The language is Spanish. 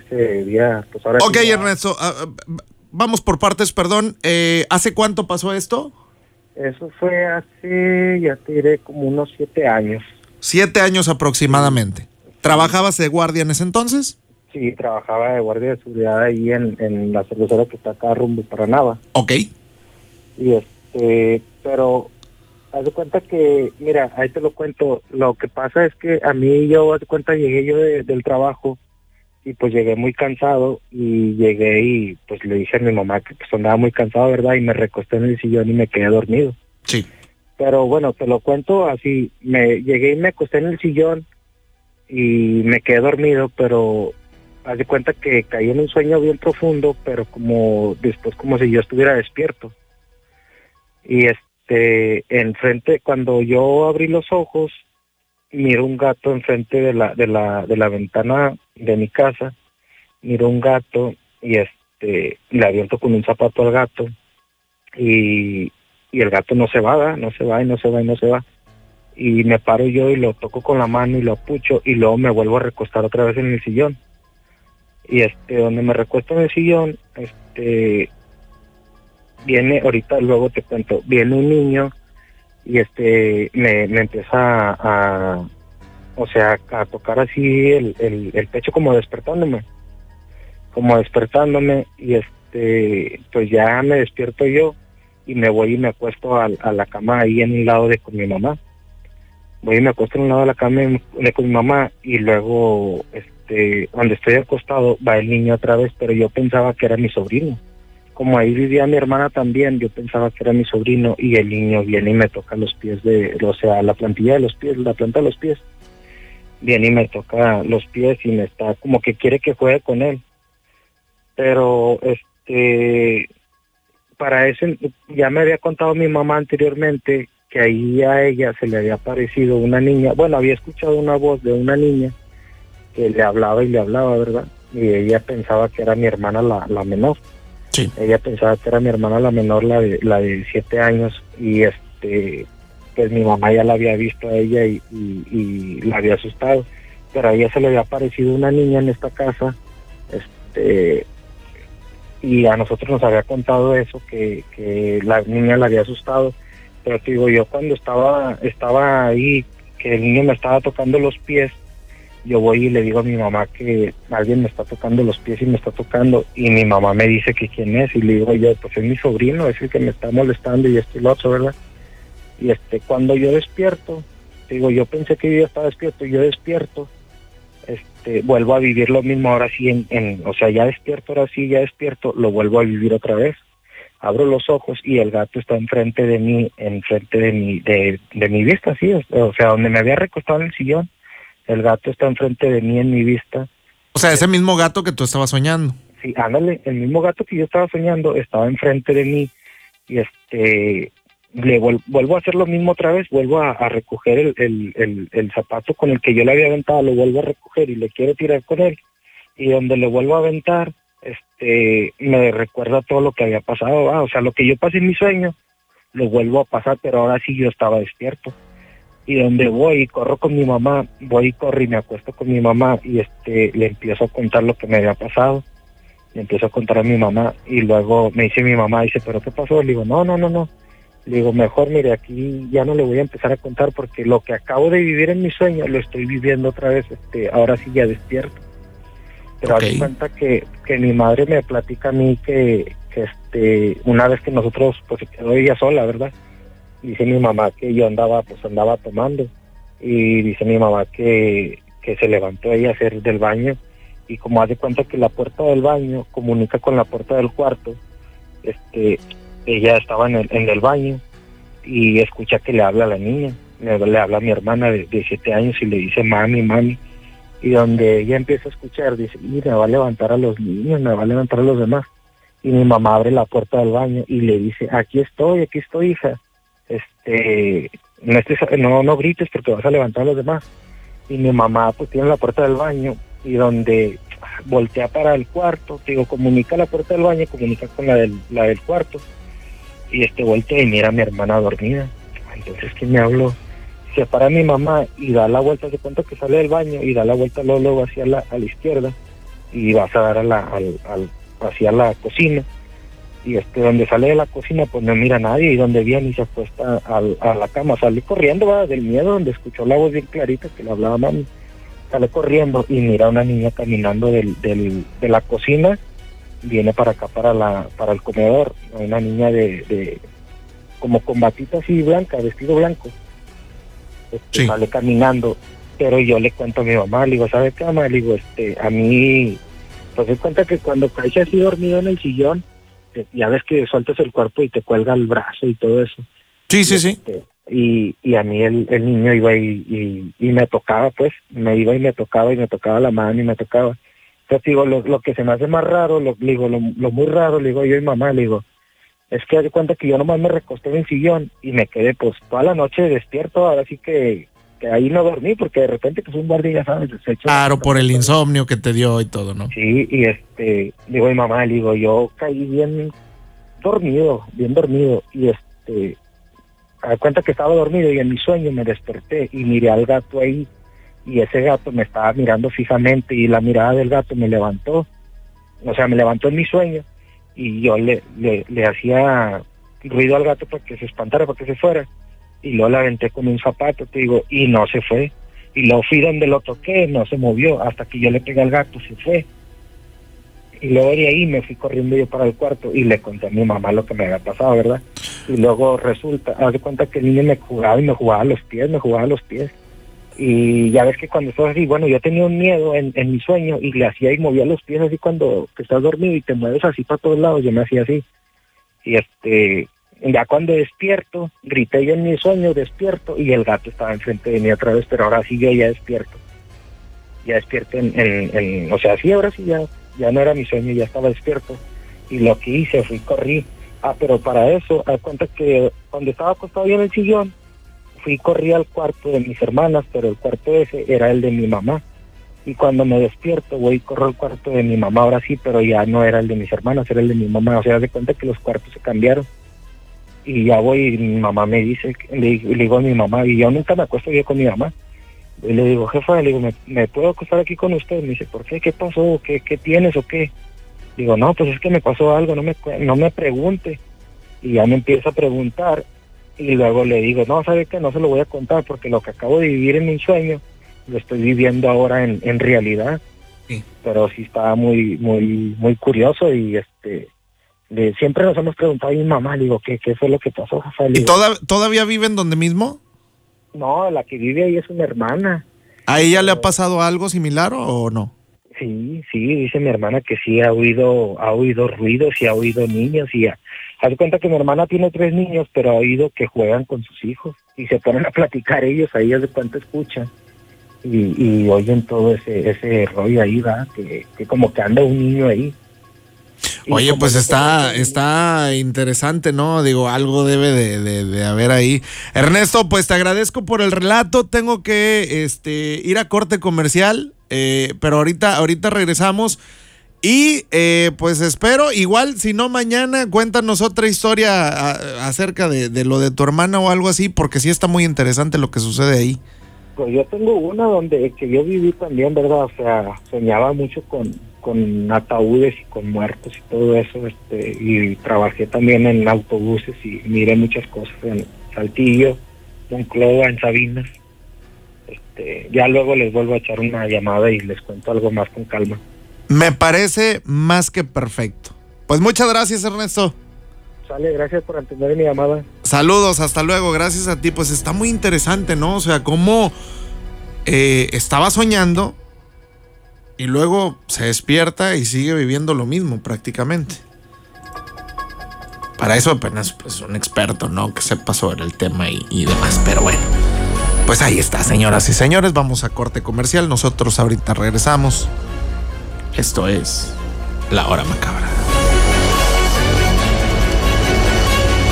ese día, pues ahora Ok, sí Ernesto, ah, ah, vamos por partes, perdón. Eh, ¿Hace cuánto pasó esto? Eso fue hace, ya te diré, como unos siete años. Siete años aproximadamente. ¿Trabajabas de guardia en ese entonces? Sí, trabajaba de guardia de seguridad ahí en, en la cervecera que está acá rumbo para Nava. Ok. Y este, pero haz de cuenta que, mira, ahí te lo cuento. Lo que pasa es que a mí yo, haz de cuenta, llegué yo de- del trabajo y pues llegué muy cansado y llegué y pues le dije a mi mamá que pues andaba muy cansado, ¿verdad? Y me recosté en el sillón y me quedé dormido. Sí. Pero bueno, te lo cuento así. Me llegué y me acosté en el sillón y me quedé dormido, pero haz de cuenta que caí en un sueño bien profundo, pero como después como si yo estuviera despierto. Y este, enfrente, cuando yo abrí los ojos, miro un gato enfrente de la, de la, de la ventana de mi casa, miro un gato y este, le aviento con un zapato al gato y, y el gato no se va, ¿verdad? no se va y no se va y no se va. Y me paro yo y lo toco con la mano y lo apucho y luego me vuelvo a recostar otra vez en el sillón. Y este, donde me recuesto en el sillón, este, viene, ahorita luego te cuento, viene un niño y este, me, empieza a, a- o sea, a tocar así el, el, pecho como despertándome, como despertándome y este, pues ya me despierto yo y me voy y me acuesto al- a, la cama ahí en un lado de con mi mamá. Voy y me acuesto en un lado de la cama de con mi mamá y luego, este, donde estoy acostado va el niño otra vez, pero yo pensaba que era mi sobrino. Como ahí vivía mi hermana también, yo pensaba que era mi sobrino y el niño viene y me toca los pies de, o sea, la plantilla de los pies, la planta de los pies. Viene y me toca los pies y me está como que quiere que juegue con él. Pero, este, para ese, ya me había contado mi mamá anteriormente que ahí a ella se le había aparecido una niña, bueno, había escuchado una voz de una niña que le hablaba y le hablaba, ¿verdad? Y ella pensaba que era mi hermana la, la menor. Sí. Ella pensaba que era mi hermana la menor, la de, la de siete años, y este, pues mi mamá ya la había visto a ella y, la había asustado. Pero a ella se le había aparecido una niña en esta casa, este, y a nosotros nos había contado eso, que, que la niña la había asustado. Pero te digo, yo cuando estaba, estaba ahí, que el niño me estaba tocando los pies, yo voy y le digo a mi mamá que alguien me está tocando los pies y me está tocando y mi mamá me dice que quién es y le digo yo pues es mi sobrino es el que me está molestando y esto y lo otro verdad y este cuando yo despierto digo yo pensé que yo ya estaba despierto y yo despierto este vuelvo a vivir lo mismo ahora sí en, en o sea ya despierto ahora sí ya despierto lo vuelvo a vivir otra vez. Abro los ojos y el gato está enfrente de mí enfrente de mi de, de mi vista sí o sea donde me había recostado en el sillón el gato está enfrente de mí en mi vista. O sea, ese mismo gato que tú estabas soñando. Sí, ándale, el mismo gato que yo estaba soñando estaba enfrente de mí y este le vuel- vuelvo a hacer lo mismo otra vez, vuelvo a, a recoger el, el, el, el zapato con el que yo le había aventado, lo vuelvo a recoger y le quiero tirar con él y donde le vuelvo a aventar, este me recuerda todo lo que había pasado, ah, o sea, lo que yo pasé en mi sueño, lo vuelvo a pasar, pero ahora sí yo estaba despierto y donde voy y corro con mi mamá, voy y corro y me acuesto con mi mamá y este le empiezo a contar lo que me había pasado, le empiezo a contar a mi mamá y luego me dice mi mamá, dice, pero ¿qué pasó? Le digo, no, no, no, no. Le digo, mejor mire, aquí ya no le voy a empezar a contar porque lo que acabo de vivir en mi sueño lo estoy viviendo otra vez, este, ahora sí ya despierto. Pero Ok. haz de cuenta que, que mi madre me platica a mí que, que este, una vez que nosotros, pues se quedó ella sola, ¿verdad? Dice mi mamá que yo andaba pues andaba tomando. Y dice mi mamá que, que se levantó ella a hacer del baño. Y como hace cuenta que la puerta del baño comunica con la puerta del cuarto este ella estaba en el, en el baño y escucha que le habla a la niña. Le, le habla a mi hermana de, de siete años y le dice mami mami y donde ella empieza a escuchar dice me va a levantar a los niños me va a levantar a los demás y mi mamá abre la puerta del baño y le dice aquí estoy aquí estoy hija este no estés no no grites porque vas a levantar a los demás. Y mi mamá pues tiene la puerta del baño y donde voltea para el cuarto digo comunica la puerta del baño comunica con la del la del cuarto. Y este voltea y mira a mi hermana dormida. Entonces quién me habló se para mi mamá y da la vuelta se cuenta que sale del baño y da la vuelta luego, luego hacia la a la izquierda y vas a dar a la, al, al, hacia la cocina y este donde sale de la cocina pues no mira a nadie y donde viene y se acuesta a, la cama salí corriendo va del miedo donde escuchó la voz bien clarita que le hablaba mami sale corriendo y mira a una niña caminando del, del, de la cocina viene para acá para la para el comedor una niña de, de como con batita así blanca vestido blanco este, sale caminando pero yo le cuento a mi mamá le digo sabe qué mamá le digo este a mí pues se cuenta que cuando cae así dormido en el sillón ya ves que sueltas el cuerpo y te cuelga el brazo y todo eso. Sí, sí, sí. Este, y, y a mí el, el niño iba y, y, me tocaba, pues, me iba y me tocaba y me tocaba la mano y me tocaba. Entonces digo, lo, lo que se me hace más raro, lo, digo, lo, lo muy raro, le digo yo y mamá, le digo, es que de cuenta que yo nomás me recosté en el sillón y me quedé pues toda la noche despierto, ahora sí que que ahí no dormí porque de repente pues un guardia ya sabes claro por el insomnio que te dio y todo no sí y este digo mi mamá le digo yo caí bien dormido bien dormido y este a cuenta que estaba dormido y en mi sueño me desperté y miré al gato ahí y ese gato me estaba mirando fijamente y la mirada del gato me levantó o sea me levantó en mi sueño y yo le, le, le hacía ruido al gato para que se espantara para que se fuera y luego la aventé con un zapato, te digo, y no se fue. Y luego fui donde lo toqué, no se movió, hasta que yo le pegué al gato, se fue. Y luego de ahí me fui corriendo yo para el cuarto y le conté a mi mamá lo que me había pasado, ¿verdad? Y luego resulta, haz de cuenta que el niño me jugaba y me jugaba a los pies, me jugaba a los pies. Y ya ves que cuando estás así, bueno, yo tenía un miedo en, mi sueño y le hacía y movía los pies así cuando estás dormido y te mueves así para todos lados, yo me hacía así. Y este, ya cuando despierto, grité yo en mi sueño, despierto, y el gato estaba enfrente de mí otra vez, pero ahora sí yo ya despierto. Ya despierto en, en, o sea, sí, ahora sí ya, ya no era mi sueño, ya estaba despierto. Y lo que hice fui, corrí. Ah, pero para eso, haz cuenta que cuando estaba acostado yo en el sillón, fui, corrí al cuarto de mis hermanas, pero el cuarto ese era el de mi mamá. Y cuando me despierto, voy y corro al cuarto de mi mamá, ahora sí, pero ya no era el de mis hermanas, era el de mi mamá. O sea, de cuenta que los cuartos se cambiaron y ya voy y mi mamá me dice, le, digo a mi mamá, y yo nunca me acuesto yo con mi mamá. Y le digo, jefa, le digo, ¿me, puedo acostar aquí con usted? Me dice, ¿por qué? ¿Qué pasó? ¿Qué, qué tienes o qué? Digo, no, pues es que me pasó algo, no me, no me pregunte. Y ya me empieza a preguntar y luego le digo, no, ¿sabe qué? No se lo voy a contar porque lo que acabo de vivir en mi sueño lo estoy viviendo ahora en, en realidad. Sí. Pero sí estaba muy, muy, muy curioso y este siempre nos hemos preguntado a mi mamá, digo, ¿qué, qué fue lo que pasó, ¿Y todavía viven donde mismo? No, la que vive ahí es una hermana. ¿A ella le ha pasado algo similar o no? Sí, sí, dice mi hermana que sí ha oído, ha oído ruidos y ha oído niños y ha, haz cuenta que mi hermana tiene tres niños, pero ha oído que juegan con sus hijos y se ponen a platicar ellos, ahí de cuánto escuchan y, y oyen todo ese, ese rollo ahí, va, que, que como que anda un niño ahí. Oye, pues está, está interesante, ¿no? Digo, algo debe de, haber ahí. Ernesto, pues te agradezco por el relato. Tengo que este, ir a corte comercial, eh, pero ahorita, ahorita regresamos. Y eh, pues espero, igual, si no mañana, cuéntanos otra historia acerca de, de, lo de tu hermana o algo así, porque sí está muy interesante lo que sucede ahí. Pues yo tengo una donde que yo viví también, ¿verdad? O sea, soñaba mucho con, con ataúdes y con muertos y todo eso, este, y trabajé también en autobuses y miré muchas cosas en Saltillo, Monclova, en Sabinas. Este, ya luego les vuelvo a echar una llamada y les cuento algo más con calma. Me parece más que perfecto. Pues muchas gracias, Ernesto. Sale, gracias por atender mi llamada. Saludos, hasta luego, gracias a ti. Pues está muy interesante, ¿no? O sea, cómo eh, estaba soñando y luego se despierta y sigue viviendo lo mismo prácticamente. Para eso apenas pues un experto, ¿no? Que sepa sobre el tema y, y demás. Pero bueno, pues ahí está, señoras y señores. Vamos a corte comercial. Nosotros ahorita regresamos. Esto es La Hora Macabra.